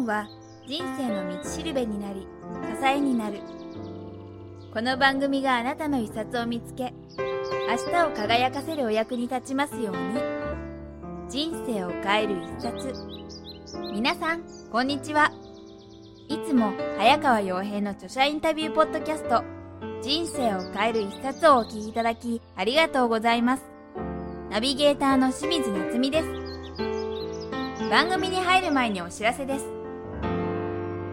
本は人生の道しるべになり支えになる。この番組があなたの一冊を見つけ明日を輝かせるお役に立ちますように。人生を変える一冊。皆さんこんにちは。いつも早川洋平の著者インタビューポッドキャスト人生を変える一冊をお聞きいただきありがとうございます。ナビゲーターの清水夏美です。番組に入る前にお知らせです。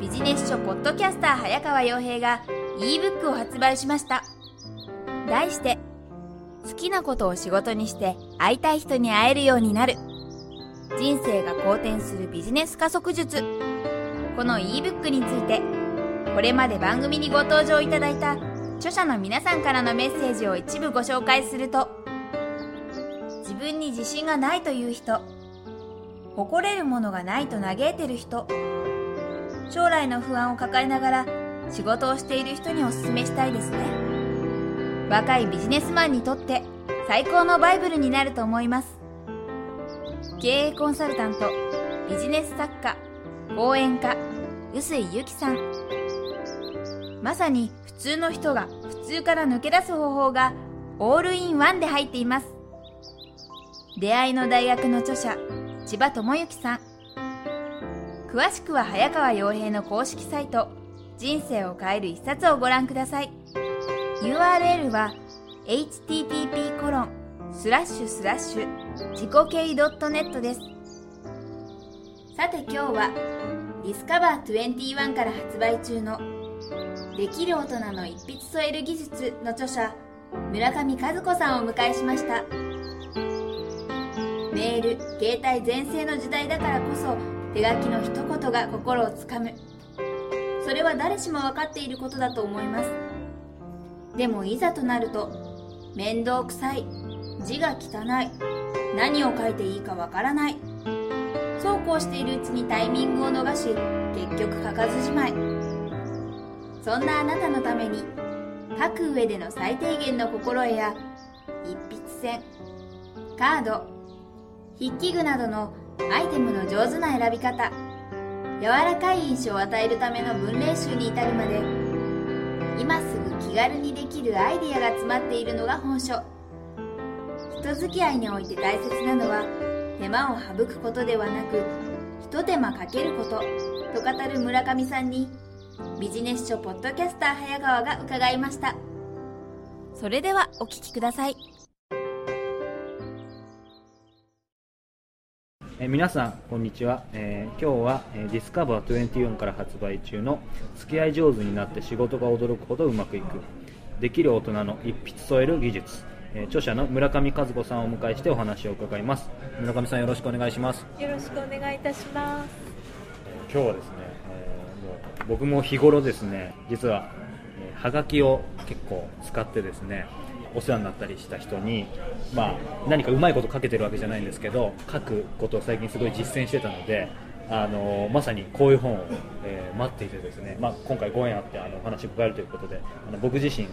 ビジネス書ポッドキャスター早川洋平が ebook を発売しました。題して好きなことを仕事にして会いたい人に会えるようになる。人生が好転するビジネス加速術。この ebook についてこれまで番組にご登場いただいた著者の皆さんからのメッセージを一部ご紹介すると自分に自信がないという人誇れるものがないと嘆いてる人将来の不安を抱えながら仕事をしている人におすすめしたいですね。若いビジネスマンにとって最高のバイブルになると思います。経営コンサルタントビジネス作家講演家臼井由紀さん。まさに普通の人が普通から抜け出す方法がオールインワンで入っています。出会いの大学の著者千葉智之さん。詳しくは早川洋平の公式サイト人生を変える一冊をご覧ください。URL は http コロンスラッシュスラッシュ自己系 .net です。さて今日はディスカバー21から発売中のできる大人の一筆添える技術の著者村上和子さんをお迎えしました。メール携帯全盛の時代だからこそ手書きの一言が心をつかむ。それは誰しも分かっていることだと思います。でもいざとなると面倒くさい。字が汚い。何を書いていいかわからない。そうこうしているうちにタイミングを逃し結局書かずじまい。そんなあなたのために書く上での最低限の心得や一筆線カード筆記具などのアイテムの上手な選び方。柔らかい印象を与えるための文例集に至るまで今すぐ気軽にできるアイディアが詰まっているのが本書。人付き合いにおいて大切なのは手間を省くことではなく一手間かけることと語る村上さんにビジネス書ポッドキャスター早川が伺いました。それではお聞きください。え皆さんこんにちは、えー、今日は、えー、ディスカバー24から発売中の付き合い上手になって仕事が驚くほどうまくいく。できる大人の一筆添える技術、えー、著者の村上和子さんをお迎えしてお話を伺います。村上さんよろしくお願いします。よろしくお願いいたします。今日はですね、えもう僕も日頃ですね実は、えー、はがきを結構使ってですねお世話になったりした人に、まあ、何かうまいことかけてるわけじゃないんですけど書くことを最近すごい実践してたのであのまさにこういう本を、えー、待っていてですね、まあ、今回ご縁あってあのお話を伺えるということであの僕自身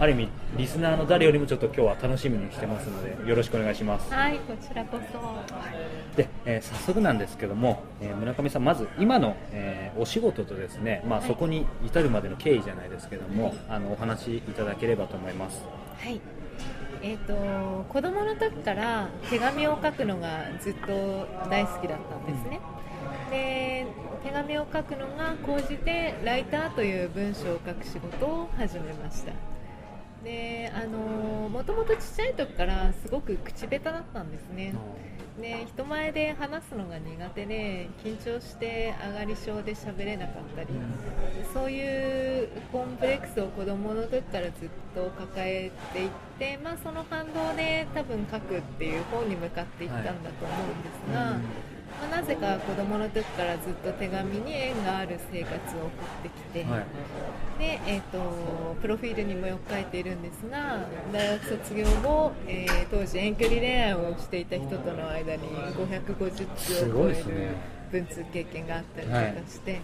ある意味リスナーの誰よりもちょっと今日は楽しみにしてますのでよろしくお願いします。はいこちらこそ。で、えー、早速なんですけども、えー、村上さんまず今の、えー、お仕事とですねまあ、そこに至るまでの経緯じゃないですけども、はい、あのお話しいただければと思います。はい。えーと、子供の時から手紙を書くのがずっと大好きだったんですね、うん、で手紙を書くのが高じてライターという文章を書く仕事を始めましたであのもともとちっちゃい時からすごく口下手だったんですね、で人前で話すのが苦手で緊張して上がり症で喋れなかったり、そういうコンプレックスを子どもの時からずっと抱えていって、まあ、その反動で多分書くっていう方に向かっていったんだと思うんですが。はいまあ、なぜか子供の時からずっと手紙に縁がある生活を送ってきて、はい、でえーと、プロフィールにもよく書いているんですが大学卒業後、えー、当時遠距離恋愛をしていた人との間に550通を超える文通経験があったりとかして。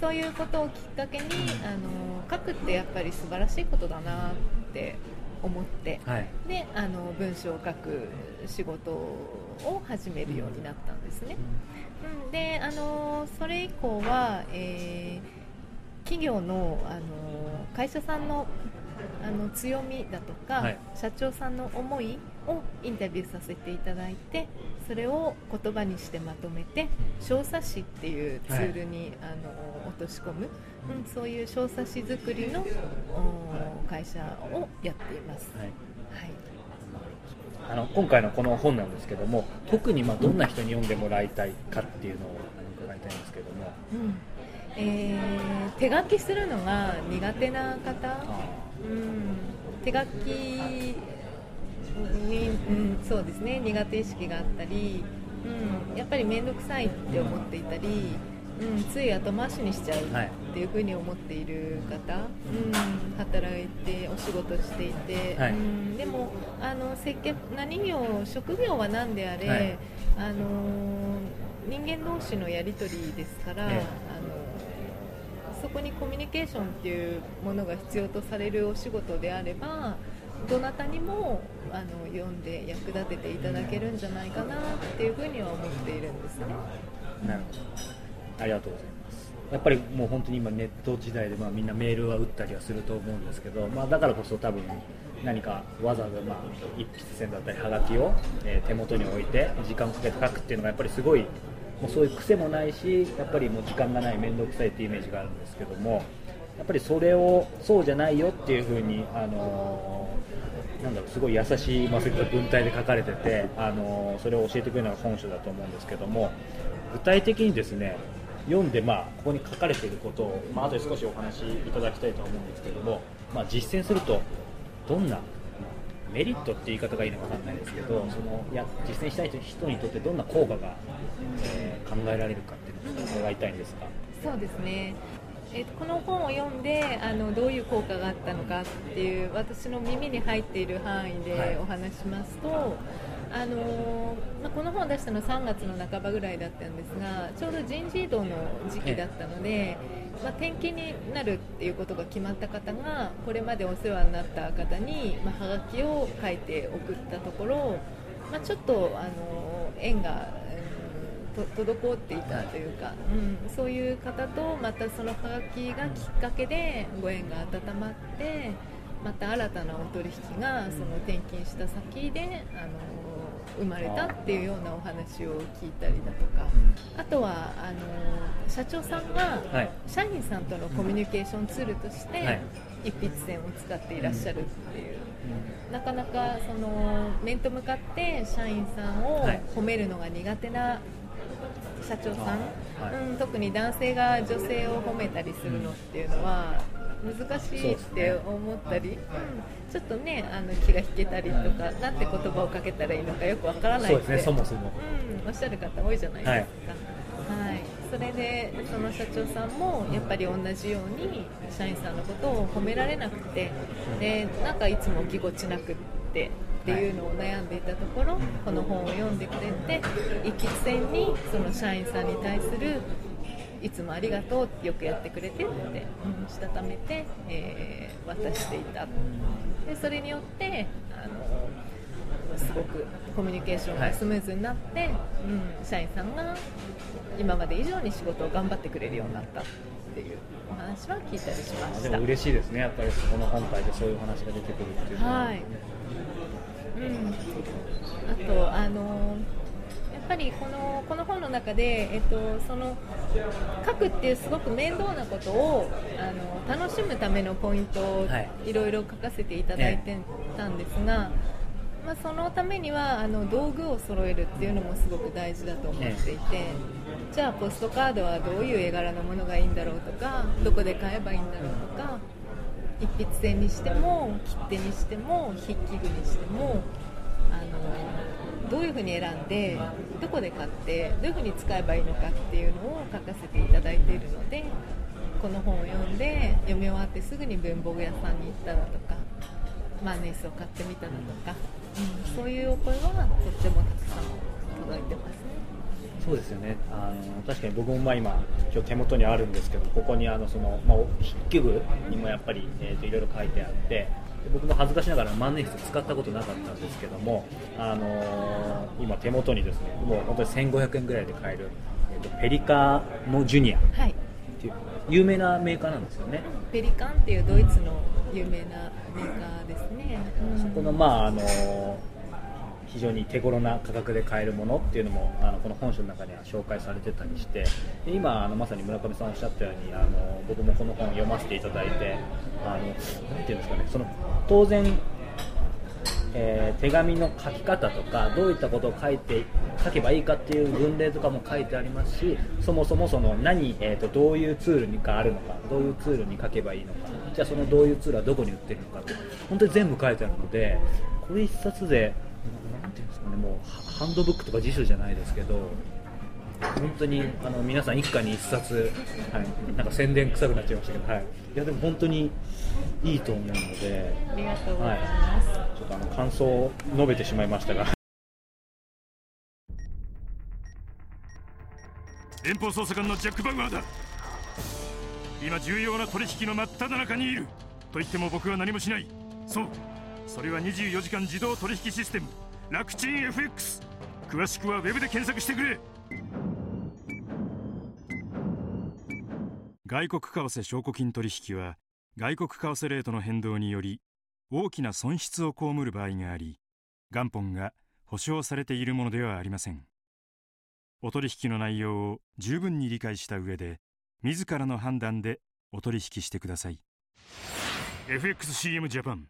そういうことをきっかけにあの書くってやっぱり素晴らしいことだなって思って、はい。であの文章を書く仕事を始めるようになったんですね。うん、であのそれ以降は、えー企業のあの会社さんのあの強みだとか、はい。社長さんの思いをインタビューさせていただいてそれを言葉にしてまとめて小冊子っていうツールに、あの落とし込む、うん、そういう小冊子作りのお会社をやっています。はい。はい。あの今回のこの本なんですけども特にまあどんな人に読んでもらいたいかっていうのを伺いたいんですけども。うん。えー手書きするのが苦手な方、あうん、手書きに、うん、そうですね。苦手意識があったり、うん、やっぱり面倒くさいって思っていたり、うん、つい後回しにしちゃうはい。っていうふうに思っている方、うん、働いてお仕事していて、はい。うん、でもあの接客何業職業は何であれ、はい。あの人間同士のやり取りですから、ええ。あのそこにコミュニケーションっていうものが必要とされるお仕事であればどなたにもあの読んで役立てていただけるんじゃないかなっていうふうには思っているんですね。なるほどありがとうございます。やっぱりもう本当に今ネット時代でまあみんなメールは打ったりはすると思うんですけど、まあ、だからこそ多分何かわざわざまあ一筆線だったりはがきを、え手元に置いて時間をかけて書くっていうのがやっぱりすごいもうそういう癖もないしやっぱりもう時間がない面倒くさいっていうイメージがあるんですけどもやっぱりそれをそうじゃないよっていうふうにあのーなんだろうすごい優しい、まあ、そういった文体で書かれてて、あのーそれを教えてくれるのが本書だと思うんですけども具体的にですね読んで、まあ、ここに書かれていることを、まあ後で少しお話しいただきたいと思うんですけども、まあ、実践するとどんなまあメリットって言い方がいいのかわかんないですけどそのいや実践したい人にとってどんな効果が、えー考えられるかっていうのを伺いたいんですが。そうですねえーとこの本を読んであのどういう効果があったのかっていう私の耳に入っている範囲はいでお話しますと、あのーまあ、この本を出したのは3月の半ばぐらいだったんですがちょうど人事異動の時期だったので、まあ、転勤になるっていうことが決まった方がこれまでお世話になった方に、まあ、はがきを書いて送ったところ、まあ、ちょっと、あのー縁が、うんと滞っていたというか、うん、そういう方とまたそのハガキがきっかけでご縁が温まってまた新たなお取引がその転勤した先であの生まれたっていうようなお話を聞いたりだとか。あとはあの社長さんがはい。社員さんとのコミュニケーションツールとしてはい。一筆線を使っていらっしゃるっていう。なかなかその面と向かって社員さんをはい。褒めるのが苦手な社長さん、あはい。うん、特に男性が女性を褒めたりするのっていうのは難しいって思ったり、うん、ちょっとねあの気が引けたりとか、なんて言葉をかけたらいいのかよくわからないって。そうですねそもそも。うん、おっしゃる方多いじゃないですか、はい。それでその社長さんもやっぱり同じように社員さんのことを褒められなくてでなんかいつもぎこちなくってっていうのを悩んでいたところこの本を読んでくれて一筆線にその社員さんに対するいつもありがとうってよくやってくれてって、うん、したためて、えー渡していたでそれによってあのすごくコミュニケーションがスムーズになって、うん、社員さんが今まで以上に仕事を頑張ってくれるようになったっていうお話は聞いたりしました。でも嬉しいですね、やっぱりこの本体でそういうお話が出てくるっていうのは。はい。うん。あとぱりこのこの本の中でえっとその書くっていうすごく面倒なことをあの楽しむためのポイントをはいいろいろ書かせていただいてたんですが。まあ、そのためにはあの道具を揃えるっていうのもすごく大事だと思っていて、じゃあポストカードはどういう絵柄のものがいいんだろうとかどこで買えばいいんだろうとか一筆線にしても切手にしても筆記具にしてもあのどういうふうに選んでどこで買ってどういうふうに使えばいいのかっていうのを書かせていただいているのでこの本を読んで読み終わってすぐに文房具屋さんに行っただとかマーネースを買ってみただとか、うん、そういうお声はとってもたくさん届いてますね。そうですよねあの確かに僕もまあ今今日手元にあるんですけどここにあのその、まあ、筆記具にもやっぱり、えー、といろいろ書いてあって僕も恥ずかしながら万年筆使ったことなかったんですけども、あのー今手元にですねもう本当に1500円ぐらいで買える、えーとペリカのジュニアっはい。ていう有名なメーカーなんですよね、ペリカンっていうドイツの有名なメーカーですね、うん。そこのまああのー非常に手頃な価格で買えるものっていうのもあのこの本書の中には紹介されてたりしてで今あのまさに村上さんおっしゃったようにあの僕もこの本読ませていただいてあのなていうんですかねその当然えー手紙の書き方とかどういったことを書いて書けばいいかっていう文例とかも書いてありますしそもそもその何、えー、とどういうツールがあるのかどういうツールに書けばいいのかじゃあそのどういうツールはどこに売ってるのかって本当に全部書いてあるのでこれ一冊でていうんですかねもうハハンドブックとか辞書じゃないですけど本当にあの皆さん一家に一冊、はい、なんか宣伝臭くなっちゃいましたけど、はい、いやでも本当にいいと思うので。ありがとうござはいいます、、ちょっとあの感想を述べてしまいましたが、連邦捜査官のジャック・バウアーだ。今重要な取引の真っ只中にいる。と言っても僕は何もしない。そう。それは24時間自動取引システム楽ちん FX 詳しくはウェブで検索してくれ。外国為替証拠金取引は外国為替レートの変動により大きな損失を被る場合があり元本が保証されているものではありません。お取引の内容を十分に理解した上で自らの判断でお取引してください。FXCM ジャパン。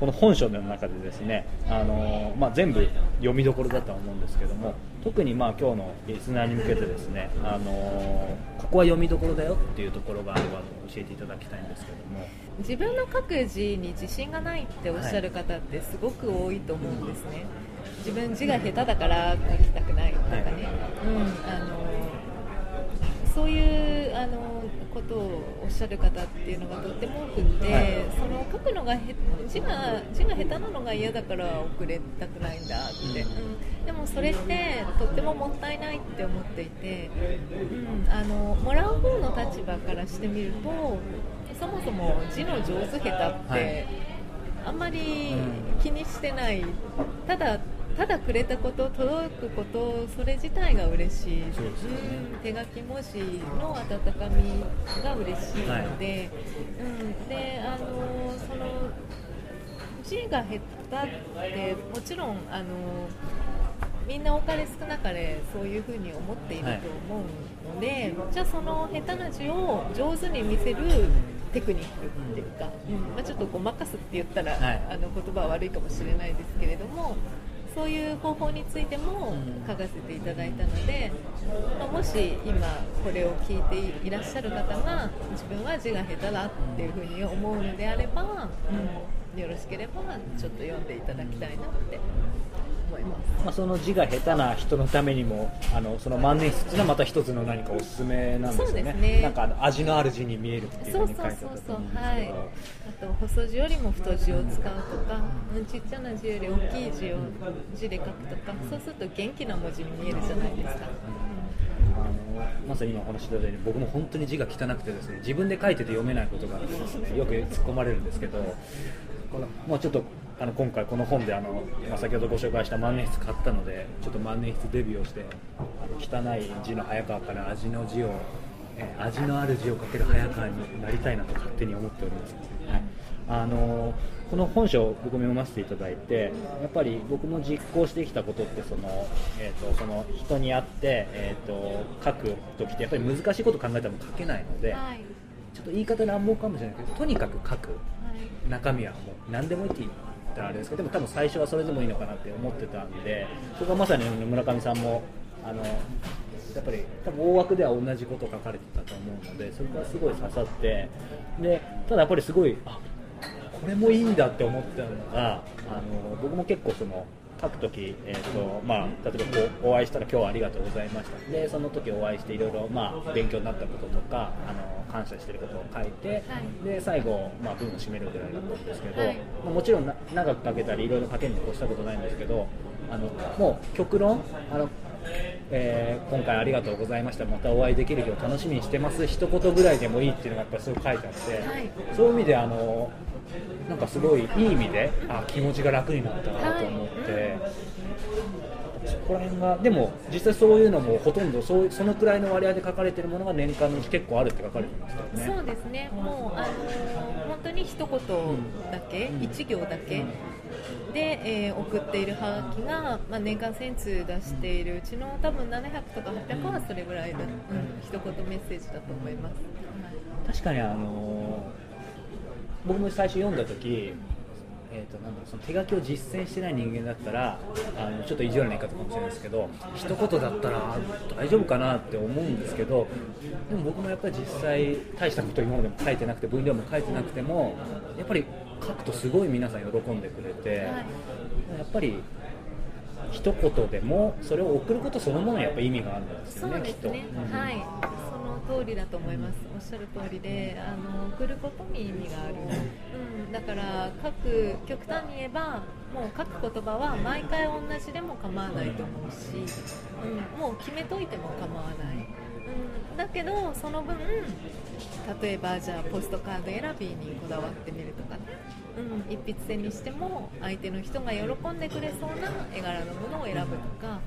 この本書の中でですね、あのまあ、全部読みどころだとは思うんですけども、特にまあ今日のリスナーに向けてですね、あのここは読みどころだよっていうところがあれば教えていただきたいんですけども、自分の書く字に自信がないっておっしゃる方ってすごく多いと思うんですね、自分字が下手だから書きたくないとかね、はい。うん、あのそういうあのことをおっしゃる方っていうのがとっても多くて、はい。その書くのがへ字が字が下手なのが嫌だから遅れたくないんだって、うん。でもそれってとってももったいないって思っていて、うん、あのもらう方の立場からしてみるとそもそも字の上手下手って、はい。あんまり気にしてない。ただただくれたこと届くことそれ自体が嬉しい、ねうん。手書き文字の温かみが嬉しいので、うん、であのその字が下手ってもちろんあのみんな多かれ少なかれそういうふうに思っていると思うので、じゃあその下手な字を上手に見せるテクニックっていうか、うん。まあ、ちょっとごまかすって言ったら、はい。あの言葉は悪いかもしれないですけれどもそういう方法についてもうん。書かせていただいたので、まあもし今これを聞いていらっしゃる方が自分は字が下手だっていうふうに思うのであれば、うん、よろしければちょっと読んでいただきたいなって思います。まあ、その字が下手な人のためにも、あのその万年筆っていうのはまた一つの何かおすすめなんですよね。ねなんかあの味のある字に見えるっていうそうふうに書いてあったとそうそうそう思うんですけはいど。あと細字よりも太字を使うとか、うん、ちっちゃな字より大きい字を字で書くとかそうすると元気な文字に見えるじゃないですか、あのまさに今お話しいただいたように僕も本当に字が汚くてですね自分で書いてて読めないことがよく突っ込まれるんですけどこのもうちょっとあの今回この本であの、まあ、先ほどご紹介した万年筆買ったのでちょっと万年筆デビューをしてあの汚い字の早川から味の字を、え味のある字を書ける早川になりたいなと勝手に思っております、はい。あのこの本書を僕も読ませていただいてやっぱり僕も実行してきたことってその、えー、とその人に会って、えー、と書く時ってやっぱり難しいこと考えたら書けないので、はい。ちょっと言い方乱暴かもしれないけどとにかく書く。はい。中身はもう何でもいいって言ったらあれですけどでも多分最初はそれでもいいのかなって思ってたんでそこはまさに村上さんもあのやっぱり多分大枠では同じこと書かれてたと思うのでそこはすごい刺さってでただやっぱりすごいあこれもいいんだって思ってたのがあの僕も結構その書くとき、えーとまあ、例えばこうお会いしたら今日はありがとうございました。でその時お会いしていろいろまあ勉強になったこととかあの感謝してることを書いて、はい。で最後、まあ、文を締めるぐらいだったんですけど、はい。まあもちろんな長く書けたりいろいろ書けるに越したことないんですけどあのもう極論あの、えー今回ありがとうございました。またお会いできる日を楽しみにしてます。一言ぐらいでもいいっていうのがやっぱりそう書いてあって、はい。そういう意味であのなんかすごいいい意味であ気持ちが楽になったなと思って、そこら辺がでも実際そういうのもほとんどそうそのくらいの割合で書かれてるものが年間のうち結構あるって書かれてましたよね。そうですね、もう、あのー本当に一言だけ、うん。一行だけで、えー送っているハガキが、まあ、年間1000通出しているうちの多分700とか800はそれぐらいだ、うん、一言メッセージだと思います。確かにあの僕も最初読んだ時、えー、となんだその手書きを実践してない人間だったらあのちょっと意地悪な言い方かもしれないですけど一言だったら大丈夫かなって思うんですけどでも僕もやっぱり実際大したこと今までも書いてなくて分量も書いてなくてもやっぱり書くとすごい皆さん喜んでくれて、はい。やっぱり一言でもそれを送ることそのものにやっぱ意味があるんですよそうね。きっと。ですね、うん。はい、その通りだと思います、おっしゃる通りで、あの送ることに意味がある、うん、だから書く、極端に言えば、もう書く言葉は毎回同じでも構わないと思うし、うん、もう決めといても構わない、うん、だけど、その分、例えばじゃあポストカード選びにこだわってみるとかね、うん、一筆箋にしても相手の人が喜んでくれそうな絵柄のものを選ぶとか。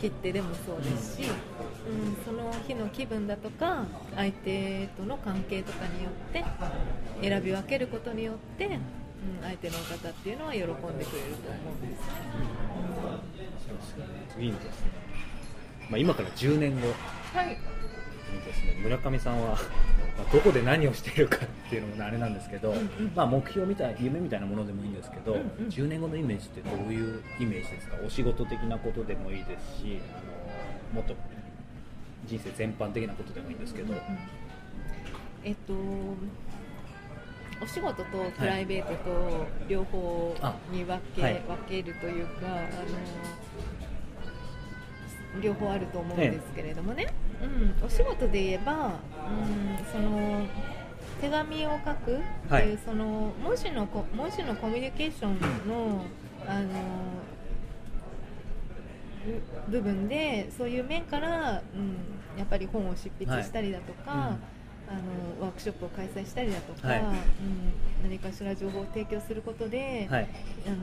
切手でもそうですし、うん、その日の気分だとか相手との関係とかによって選び分けることによって、うん、相手の方っていうのは喜んでくれると思うんですいいですね、まあ、今から10年後。はい。にですね。村上さんはまあどこで何をしているかっていうのもねあれなんですけど、んうん。まあ、目標みたい夢みたいなものでもいいんですけど、うんうん。10年後のイメージってどういうイメージですか？お仕事的なことでもいいですしあのもっと人生全般的なことでもいいんですけど、えっとお仕事とプライベートと両方に分け,、はい。分けるというかあの両方あると思うんですけれどもね、うん、お仕事で言えば、うん、その手紙を書くっていう、はい。その文字のこ文字のコミュニケーションのあの部分でそういう面から、うん、やっぱり本を執筆したりだとか、はい。うん。あのワークショップを開催したりだとか、はい。うん、何かしら情報を提供することで、はい。あの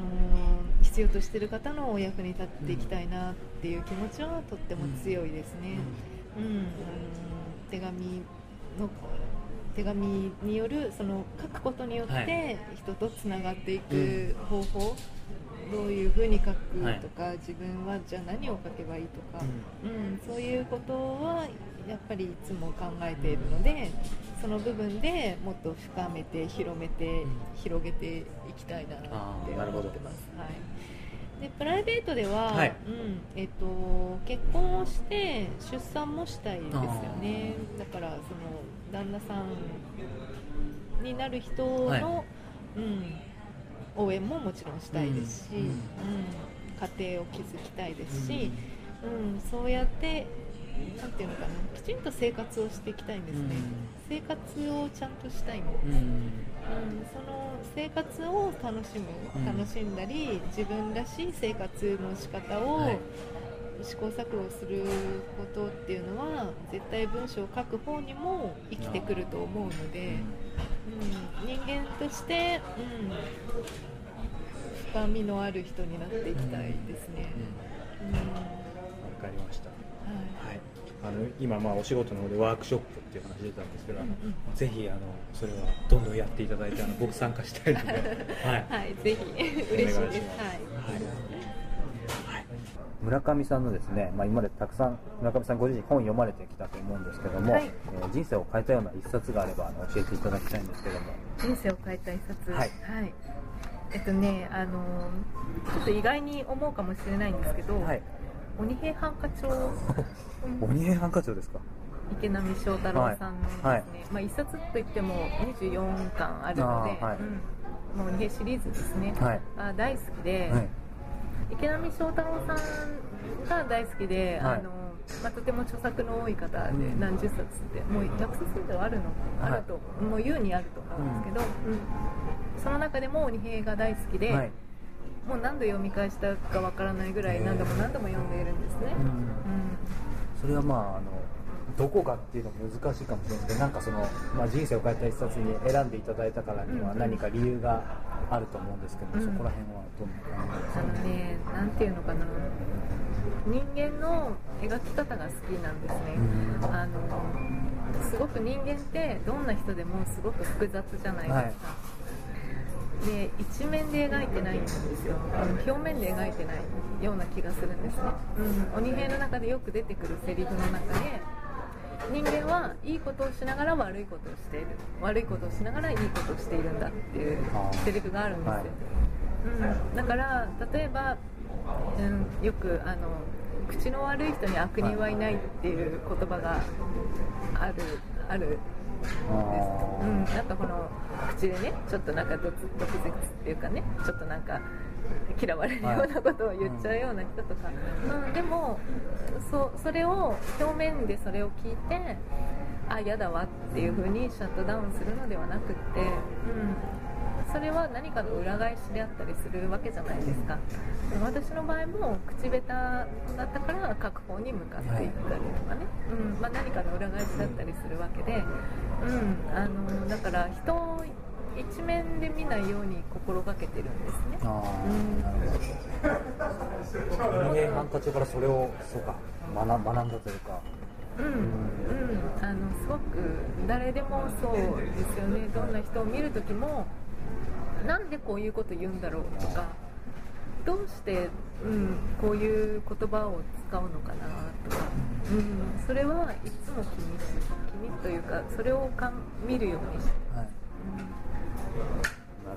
必要としている方のお役に立っていきたいなっていう気持ちはとっても強いですね。うん、あの手紙の手紙によるその書くことによっはい。て人とつながっていく方法、どういうふうに書くはいとか、自分はじゃあ何を書けばいいとか、うん。そういうことはやっぱりいつも考えているのでその部分でもっと深めて広めて、広げていきたいなってあ思ってます。はいでプライベートでは、はい。うんえっと、結婚をして出産もしたいですよね。だからその旦那さんになる人の、はい。うん、応援ももちろんしたいですし、うんうん。家庭を築きたいですし、うん。そうやってなんていうのかなきちんと生活をしていきたいんですね、生活をちゃんとしたいんです、うんうん、その生活を楽しうんむ、楽しんだり自分らしい生活の仕方をはい。試行錯誤することっていうのは絶対文章を書く方にも生きてくると思うので、うん、人間として、うん、深みのある人になっていきたいですね。の今、まあ、お仕事の方でワークショップっていう話出たんですけど、うんうん。ぜひあのそれはどんどんやっていただいてあの 僕参加したいので、はい。はい、ぜひ。嬉しいです。はい。はい。村上さんのですね、まあ、今までたくさん村上さんご自身本読まれてきたと思うんですけども、はい。えー人生を変えたような一冊があればあの教えていただきたいんですけども。人生を変えた一冊。はい。えっとね、あのちょっと意外に思うかもしれないんですけど、はい鬼平犯科帳、鬼平犯科帳ですか？池波正太郎さんのですね、はい。まあ一冊といっても24巻あるので、はい。うん、もう鬼平シリーズですね。はい。あ大好きで、はい。池波正太郎さんが大好きで、はい。あのまあ、とても著作の多い方でうん。何十冊ってもう100冊以上あるの、はいあるともう優にあると思うんですけど、うん。その中でも鬼平が大好きで、はいもう何度読み返したかわからないぐらい何度も何度も読んでいるんですね、それはまああのどこかっていうのも難しいかもしれないですけどなんかその、まあ、人生を変えた一冊に選んでいただいたからには何か理由があると思うんですけど、うん。そこら辺はどんな感じ？ですかあのねなんていうのかな。人間の描き方が好きなんですね、うん。あのすごく人間ってどんな人でもすごく複雑じゃないですか、で一面で描いてないんですよ。表面で描いてないような気がするんですね、うん、鬼平の中でよく出てくるセリフの中で人間はいいことをしながら悪いことをしている。悪いことをしながらいいことをしているんだっていうセリフがあるんですよ、はい。うん、だから例えば、うん、よくあの口の悪い人に悪人はいないっていう言葉があるあるあうん、なんかこの口でねちょっとなんか毒舌っていうかねちょっとなんか嫌われるようなことを言っちゃうような人とか、うん。でもそそれを表面でそれを聞いてあ嫌だわっていうふうにシャットダウンするのではなくって、うん、それは何かの裏返しであったりするわけじゃないですか。私の場合も口下手だったから書く方に向かっていったりとかね、うんまあ、何かの裏返しだったりするわけで、うん、あのだから人を一面で見ないように心がけてるんですね。あーなるほど。人間ハンカチからそれをそうか学学んだというか。うん、うん、あのすごく誰でもそうですよね。どんな人を見るときもなんでこういうこと言うんだろうとかどうして、うん、こういう言葉を使うのかなとか、うん、それはいつも気にし気にというかそれをか見るようにして。はい。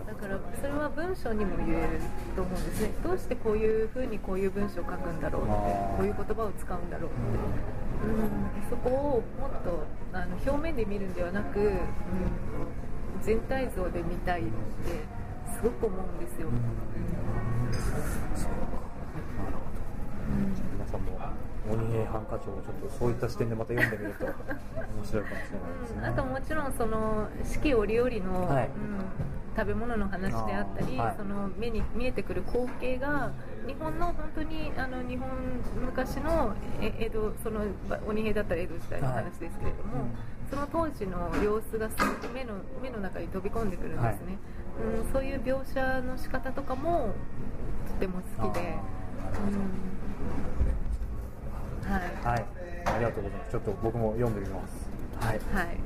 だからそれは文章にも言えると思うんですね。どうしてこういうふうにこういう文章を書くんだろうってこういう言葉を使うんだろうって、うん、そこをもっとあの表面で見るんではなく、うん、全体像で見たいってすごく思うんですよ、皆さんも鬼平犯科帳をちょっとそういった視点でまた読んでみると 面白いかもしれないですね、うん、あともちろんその四季折々の、はい。うん、食べ物の話であったり、はい。その目に見えてくる光景が日本の本当にあの日本昔のえ江戸そのば鬼平だったら江戸時代の話ですけれども、はいその当時の様子が目の目の中に飛び込んでくるんですね、うん、そういう描写の仕方とかもとても好きで、うん、はい。はい。ありがとうございます。ちょっと僕も読んでみます。はい。はい。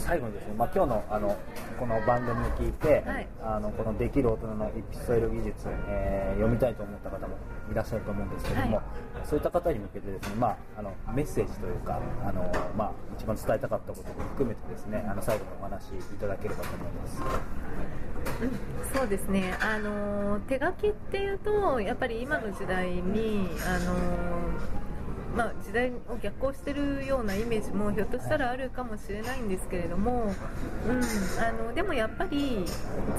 最後にですね、まあ、今日のあのこの番組を聞いて、はい。あのこのできる大人の一筆添える技術、えー読みたいと思った方もいらっしゃると思うんですけども、はいそういった方に向けてですね、まあ、あのメッセージというかあの、まあ、一番伝えたかったことも含めてですねあの最後にお話しいただければと思います。うんそうですね、あの手書きっていうと、やっぱり今の時代に、あのまあ、時代を逆行してるようなイメージもひょっとしたらあるかもしれないんですけれども、うん、あのでもやっぱり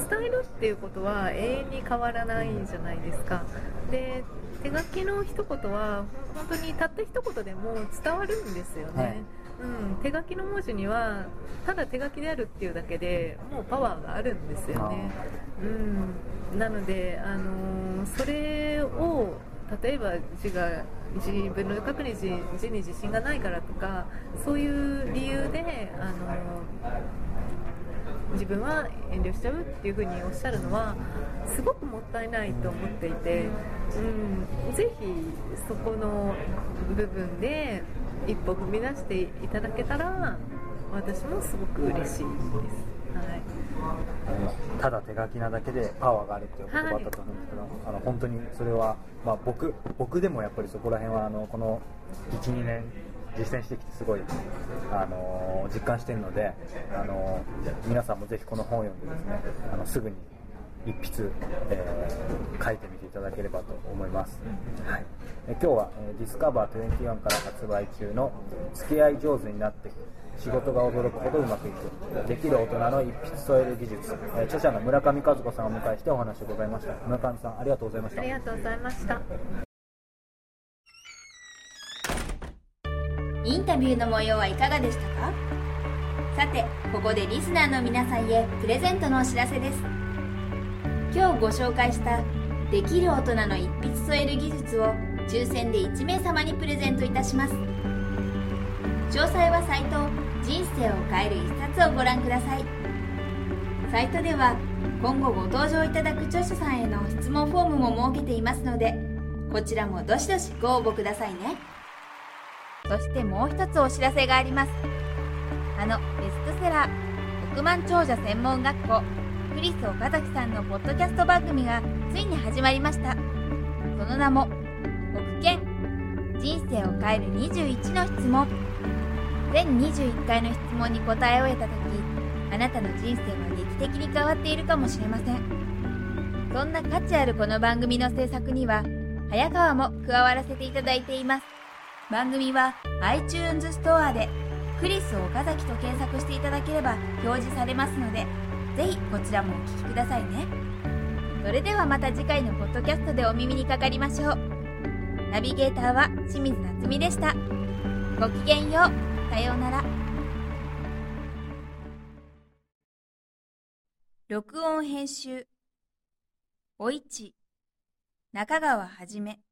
伝えるっていうことは永遠に変わらないじゃないですか。で手書きの一言は本当にたった一言でも伝わるんですよね。はいうん、手書きの文字にはただ手書きであるっていうだけでもうパワーがあるんですよね、うん、なので、あのーそれを例えば字が自分の書くに字字に自信がないからとかそういう理由で、あのー自分は遠慮しちゃうっていうふうにおっしゃるのはすごくもったいないと思っていて、うん、ぜひそこの部分で一歩踏み出していただけたら私もすごく嬉しいです。はいただ手書きなだけでパワーがあるっていう言葉だったと思うんですけど、あの本当にそれは、まあ、僕僕でもやっぱりそこら辺はあのこの12年実践してきてすごい、あの実感してるので、あの皆さんもぜひこの本を読んでですねあのすぐに一筆、えー書いてみていただければと思います、はい、え今日は、えーディスカバー21から発売中の「付き合い上手になって仕事が驚くほどうまくいくできる大人の一筆添える技術」えー著者の村上和子さんをお迎えしてお話を伺いました。村上さんありがとうございました。ありがとうございました。インタビューの模様はいかがでしたか？さてここでリスナーの皆さんへプレゼントのお知らせです今日ご紹介したできる大人の一筆添える技術を抽選で1名様にプレゼントいたします。詳細はサイト人生を変える一冊をご覧ください。サイトでは今後ご登場いただく著者さんへの質問フォームも設けていますのでこちらもどしどしご応募くださいね。そしてもう一つお知らせがあります。あのベストセラー億万長者専門学校。クリス岡崎さんのポッドキャスト番組がついに始まりました。その名も「僕見人生を変える21の質問」全21回の質問に答え終えた時あなたの人生は劇的に変わっているかもしれません。そんな価値あるこの番組の制作には早川も加わらせていただいています。番組は iTunes ストアでクリス岡崎と検索していただければ表示されますのでぜひこちらもお聴きくださいね。それではまた次回のポッドキャストでお耳にかかりましょう。ナビゲーターは清水夏美でした。ごきげんよう。さようなら。録音編集。おいち。中川はじめ。